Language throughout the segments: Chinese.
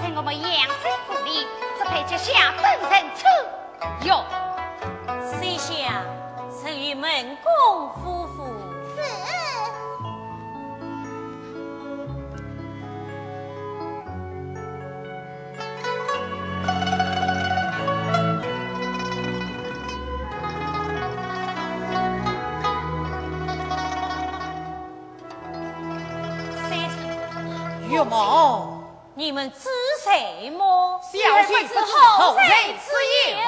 子在我们养在府里，只配接下等人处哟。谁想是与门公夫妇？是。岳母，你们知谁么？小婿不知后人之言。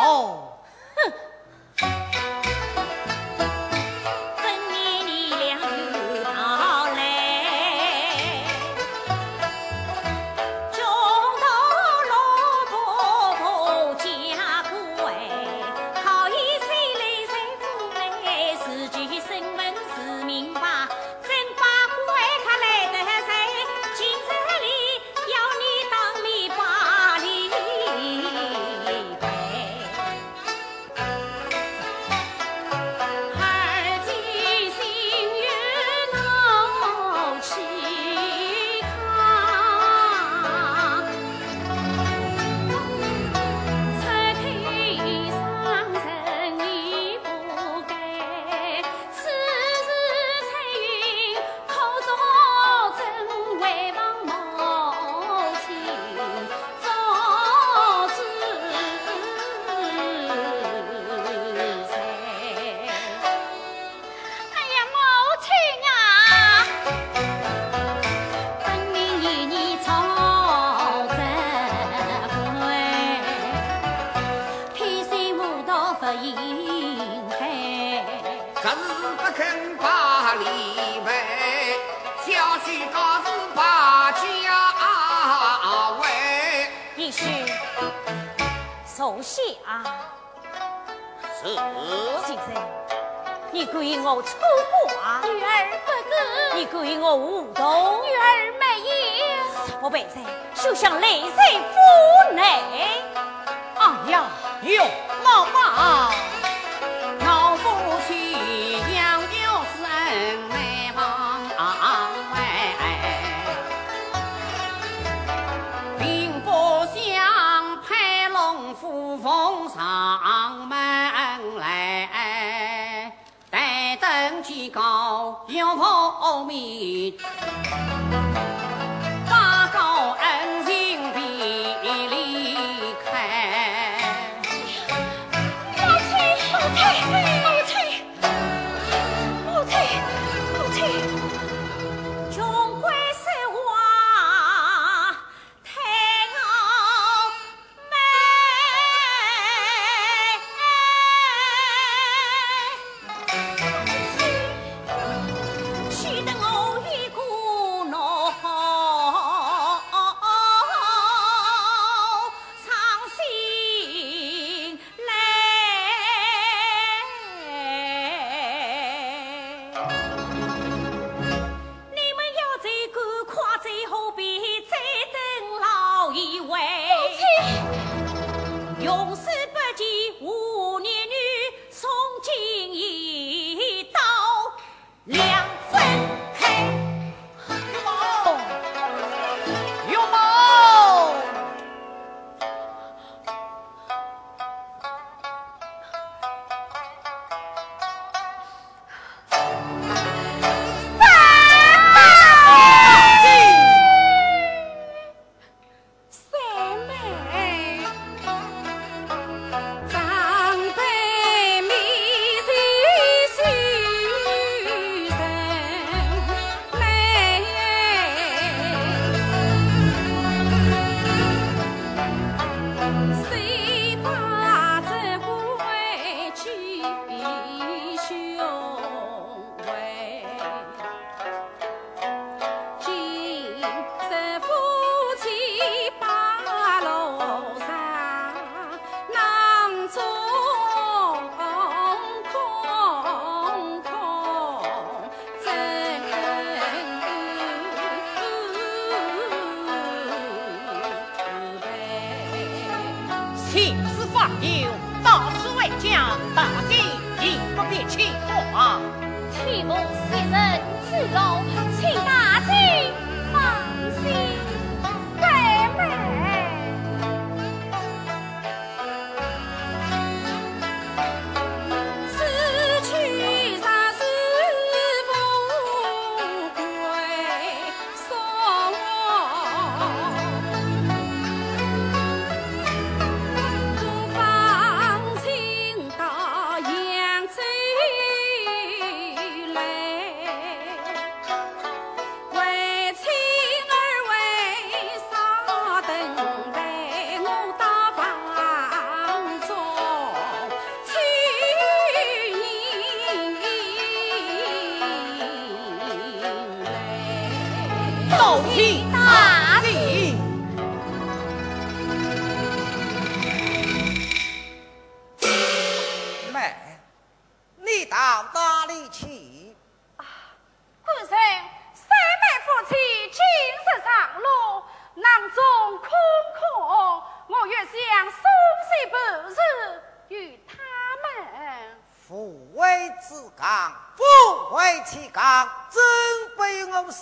就像泪水有大此为将，大敌亦不必轻狂。天魔三人之龙，请。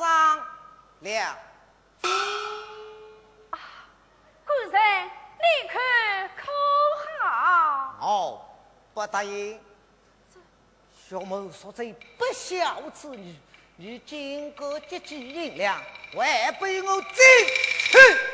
商量啊，人可可好？哦，不答应。小某所罪不孝之女你今个借几银两，还被我借。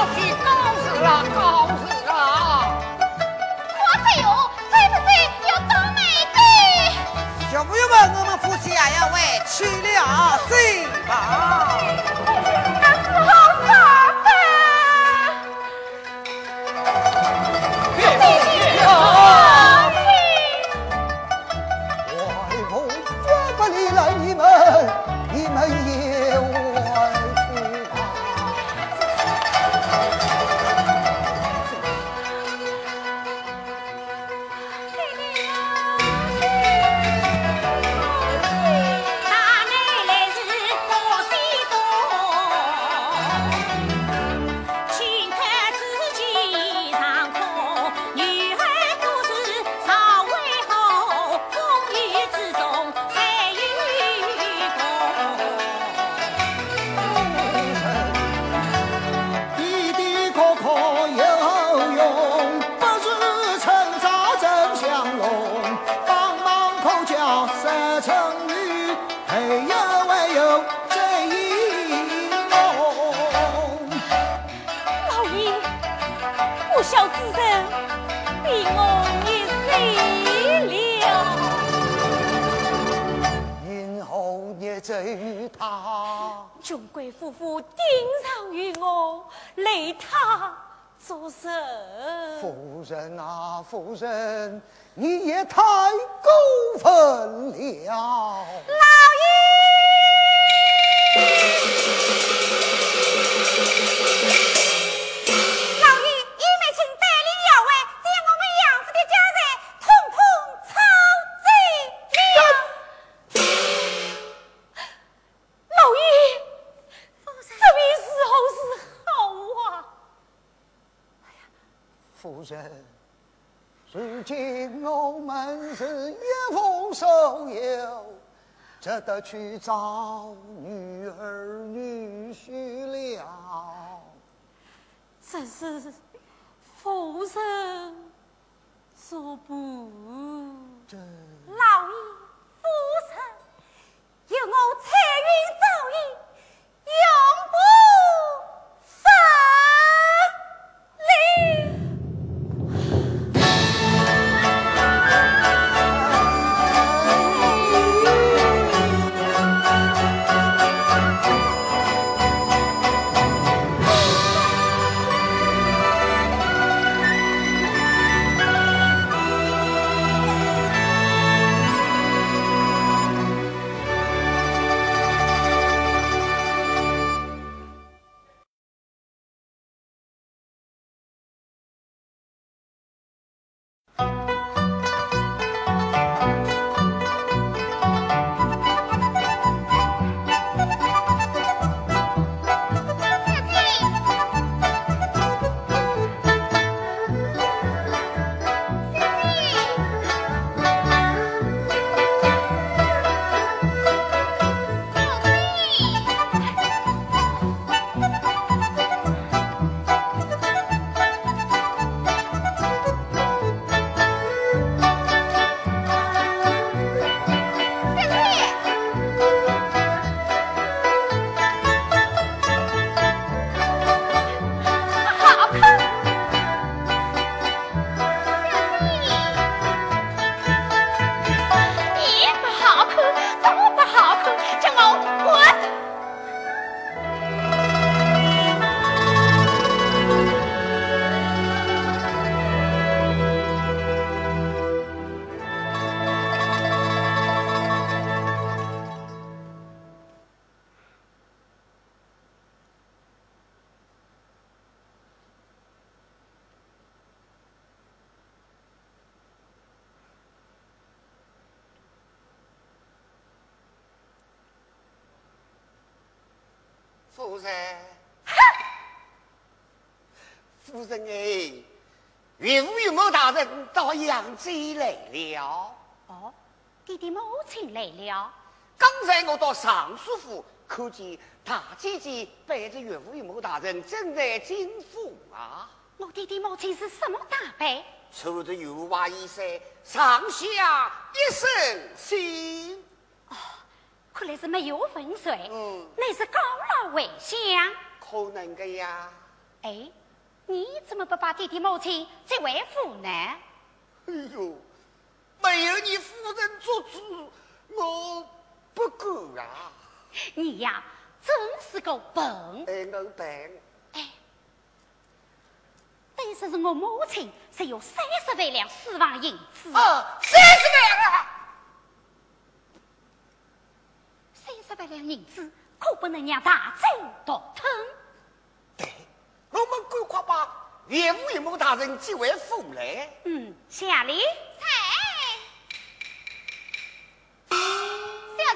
高兴了高兴了有要当小朋友们我们夫妻俩要为娶俩谁好穷贵夫妇盯上于我，累他做甚？夫人啊，夫人，你也太过分了！老爷。夫人，如今我们是约风收油，只得去找女儿女婿了。这是夫人所不。老爷，夫人，有我彩云早已永不分离。夫人，夫人哎，岳父岳母大人到扬州来了。哦，弟弟母亲来了。刚才我到尚书府，看见大姐姐背着岳父岳母大人正在进府啊。我弟弟母亲是什么打扮？穿着油花衣衫，上下一身新。哦，看来是没有风水。嗯，那是高老为相。可能的呀。哎，你怎么不把弟弟母亲接为夫呢？哎呦，没有你夫人做主，我不敢啊。你呀，真是个笨。哎，我笨。哎但是是我母亲只有三十万两私房银子。啊，三十万啊！三十万两银子可不能让大周独吞。对，我们赶快把岳父岳母大人接回府来。嗯，下令。小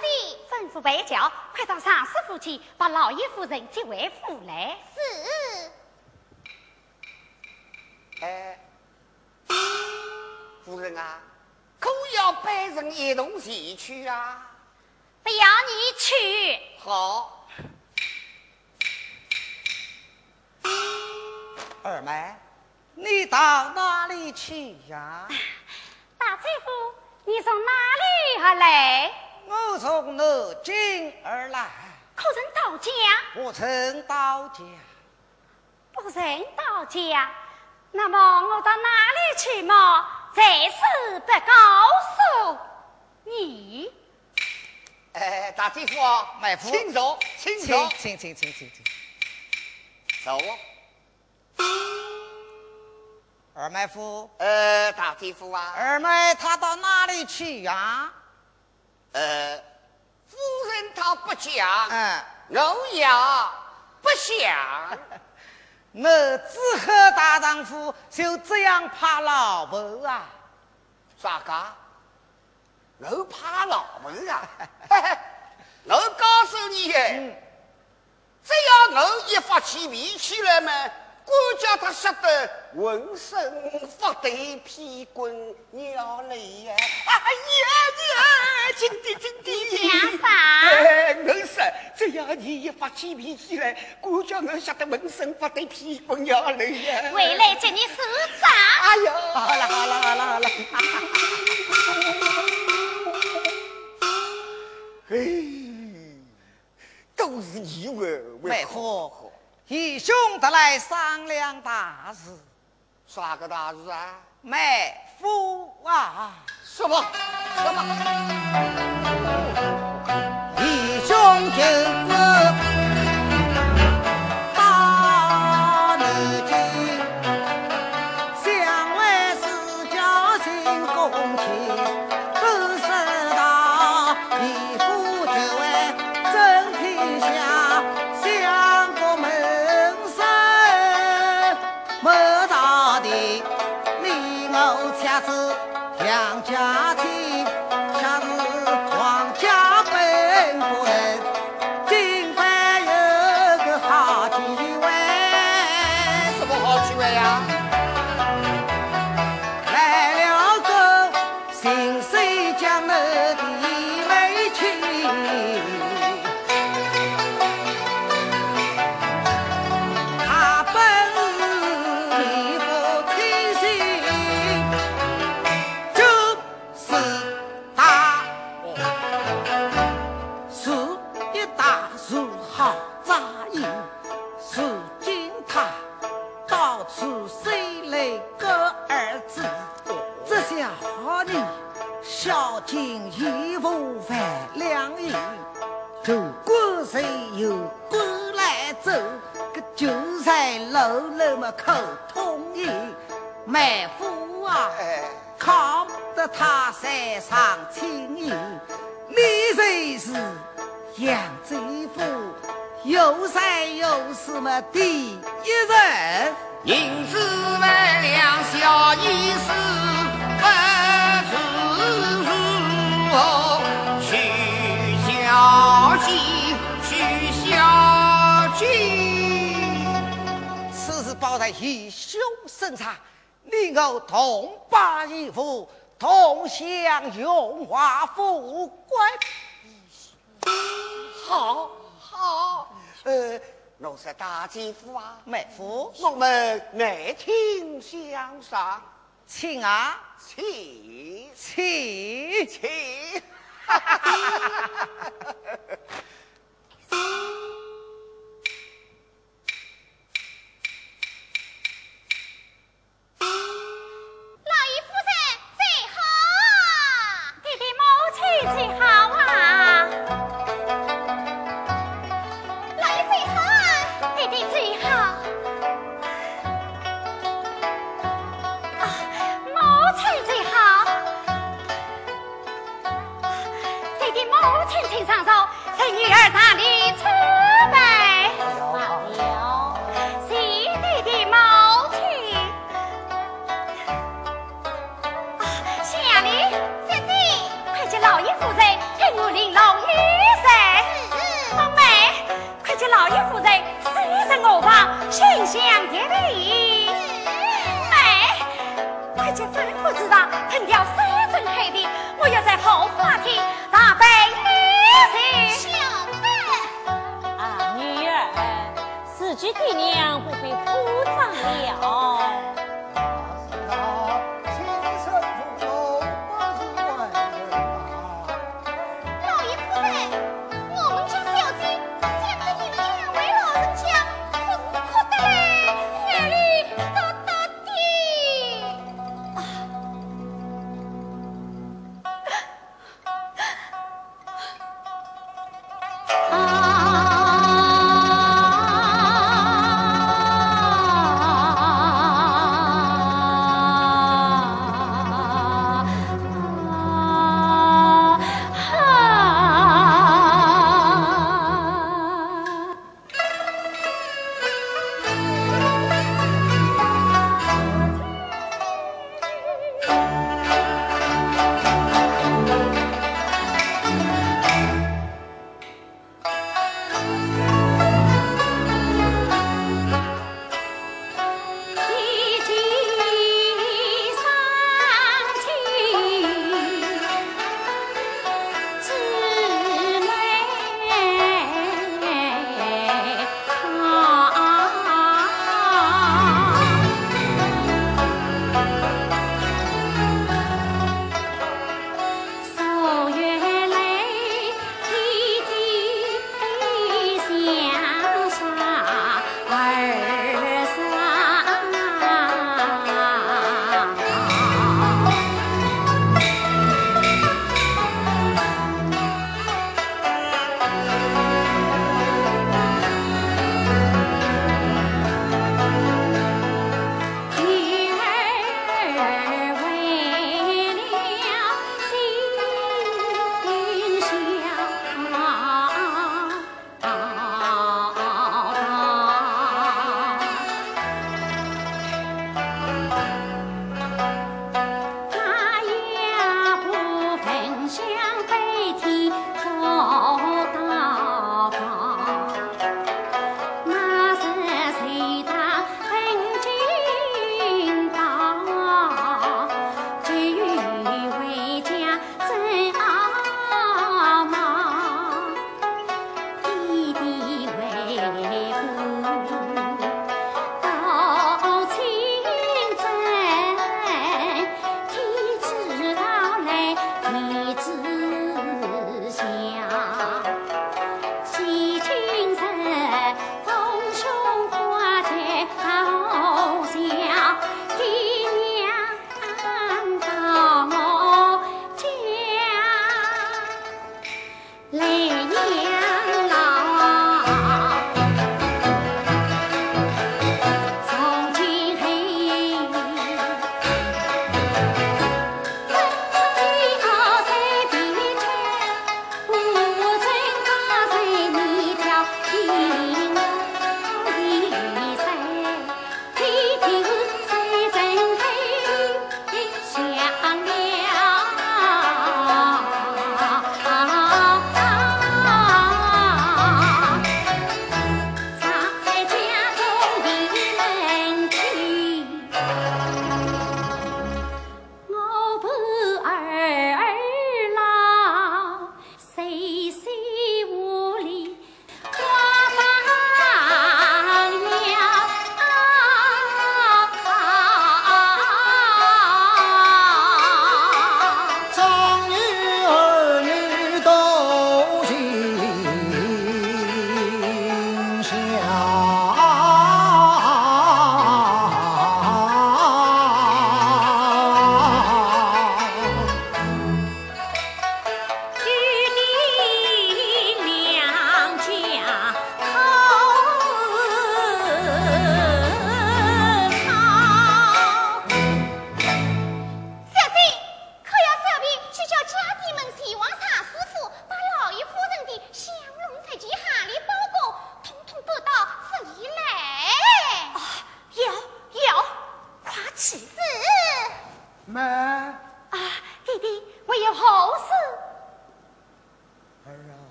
姐，吩咐白轿，快到上师府去把老爷夫人接回府来。是。哎，夫人啊，可要拜人一同前去啊？不要你去。好。二妹，你到哪里去呀？大姐夫，你从哪里而来？我从南京而来。可曾到家？不曾到家。不曾到家。那么我到哪里去嘛？暂时不告诉你。哎，大姐夫，妹夫，请坐，请坐，请请请请请。走。二妹夫。呃，大姐夫啊。二妹她到哪里去呀？呃，夫人她不讲。嗯。我也不想。我只和大丈夫就这样怕老婆啊？咋个？我怕老婆啊？我告诉你，只要我一发起脾气来嘛，管家他吓得浑身发抖，屁滚尿流呀！哎呀呀，轻点轻点！讲啥？我说，只要你一发起脾气来，管家我吓得浑身发抖，屁滚尿流呀！回来接你手掌！哎呦，好了好了好了好了！哎，都是你为妹夫，义兄得来商量大事。啥个大事啊？妹夫啊！什么什么？义兄就是么口通意。妹夫啊，哎，靠得他山上亲友，你才是扬州府有山有势么第一人。银子万两小意思，不知如何去消气，去消义兄生产，你我同把一夫，同享荣华富贵。好，好，呃，我是大姐夫啊，妹夫，我们内听相赏，请啊，请。请。请。你 心想一缕，哎，快去吩咐子房腾掉三尊黑的，我要在后花厅大摆宴席。小的，啊，女儿，自己爹娘不会不放了。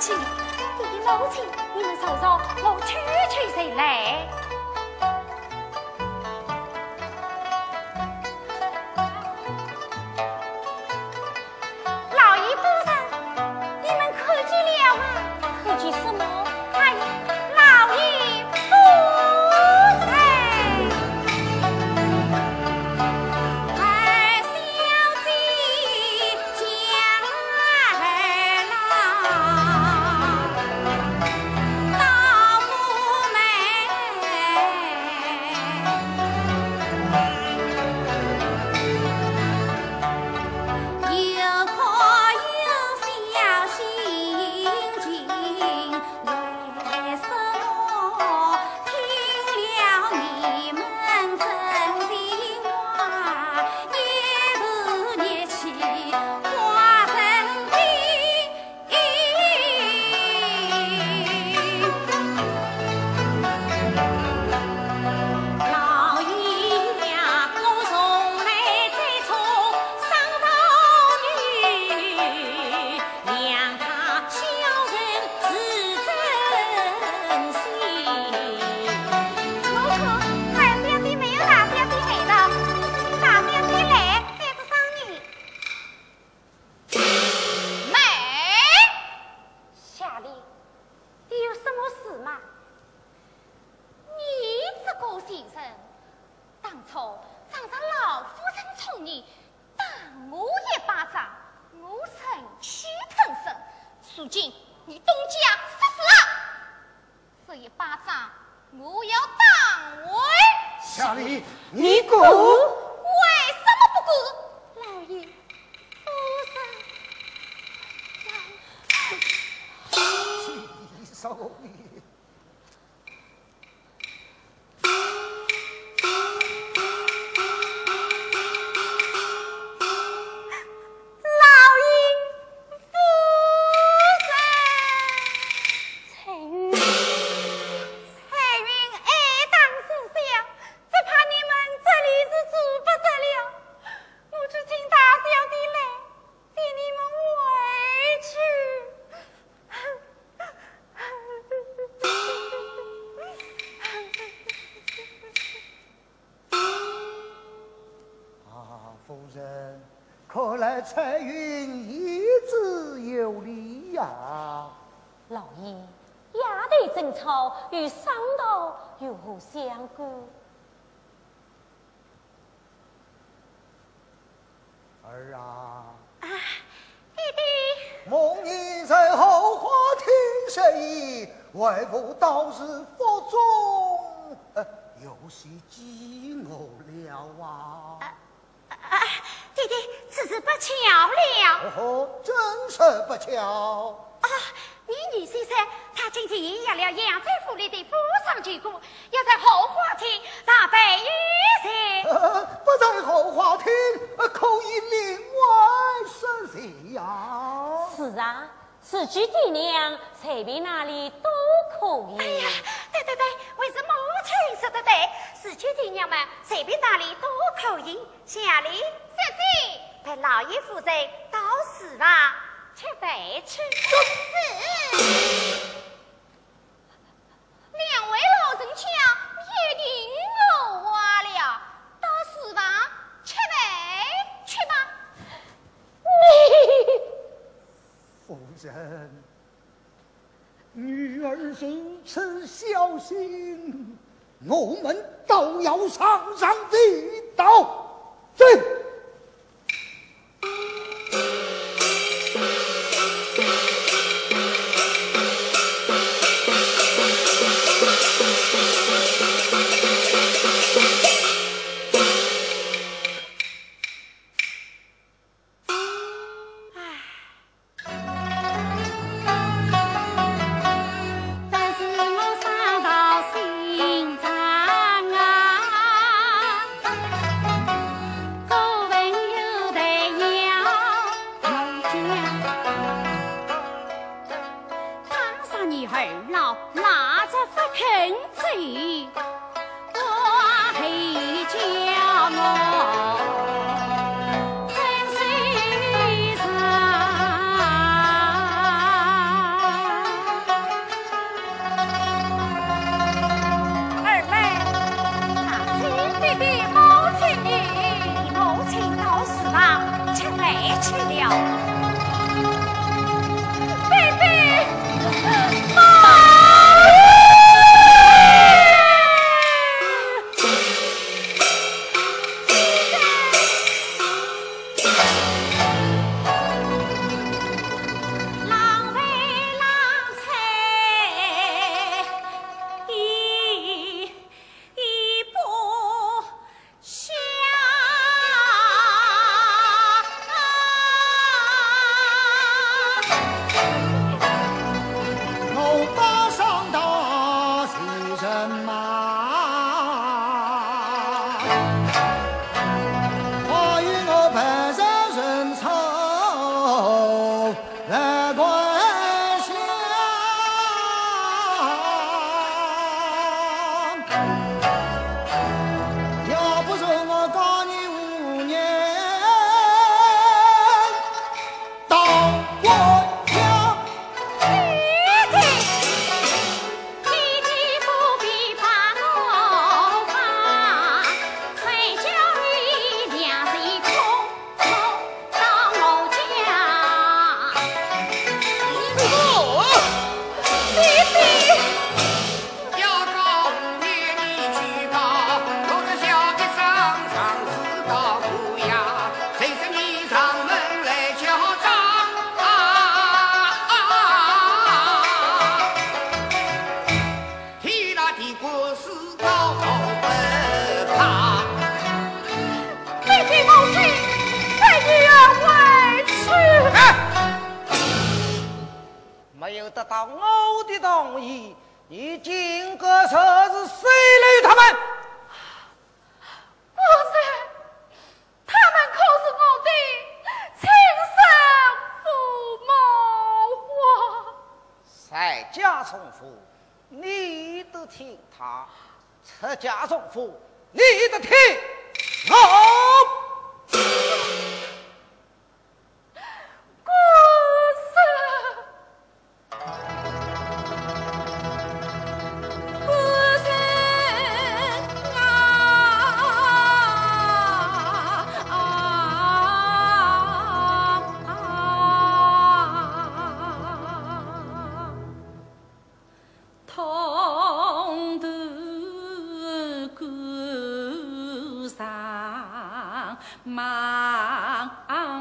亲，弟弟母亲，你们说说，我去去谁来？呃有些饥饿了啊。啊，弟弟，此事不巧了。哦吼，真是不巧。啊，你女先生他今天也要了杨州府里的府上结果，要在后花厅大摆御膳。呃 不在后花厅，呃可以另外设席呀。是啊，此举爹娘、随便哪里都可以。哎呀，对对对，为什么母亲说的对？四舅弟娘们随便哪里都可以。下里小姐，陪老爷夫人到寺房吃饭去。是。两位老人家一定饿坏了，到厨房吃饭去吧。夫人，女儿如此小心，我们都要上上地道。走。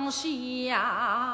下。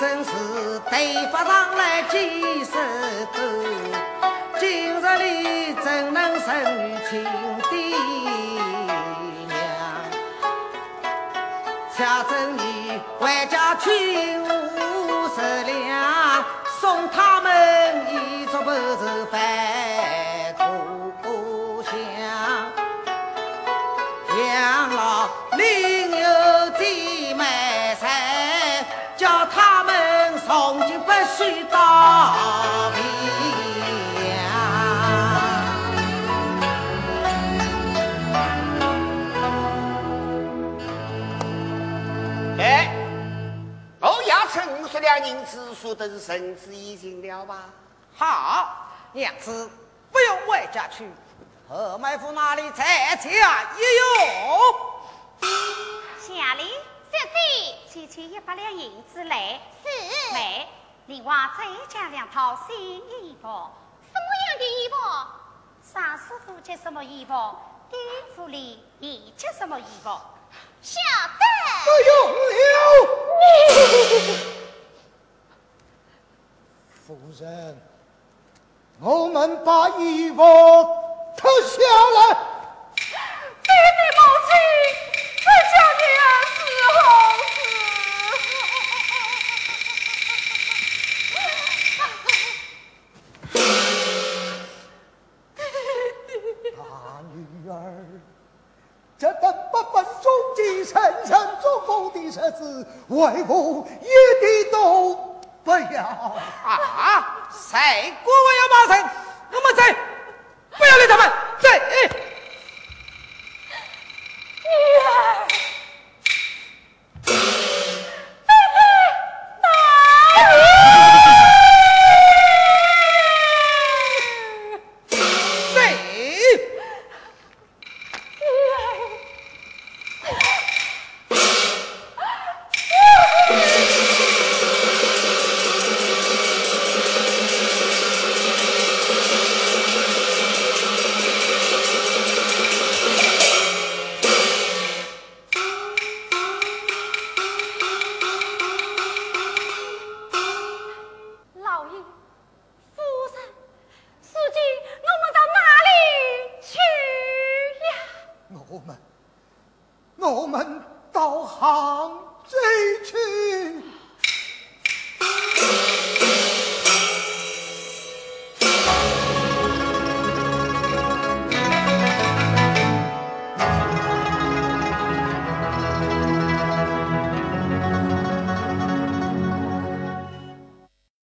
正是头发上来几十多？今日里怎能生女亲爹娘？恰正你回家去五十两，送他们一桌白肉饭今不许到边。哎，我要趁五十两银子，说的是绳子已经了吧？好，娘子不用回家去，何妹夫那里在家也有。下里小姐，区区一百两银子来。是妹，另外再加两套新衣服。什么样的衣服？上师傅穿什么衣服？丁府里也穿什么衣服？晓得。不用了，夫人，我们把衣服脱下来。爹爹母亲，这叫娘伺候这等八分钟的身上做工的日子，为父一点都不要。啊！谁国我要骂人？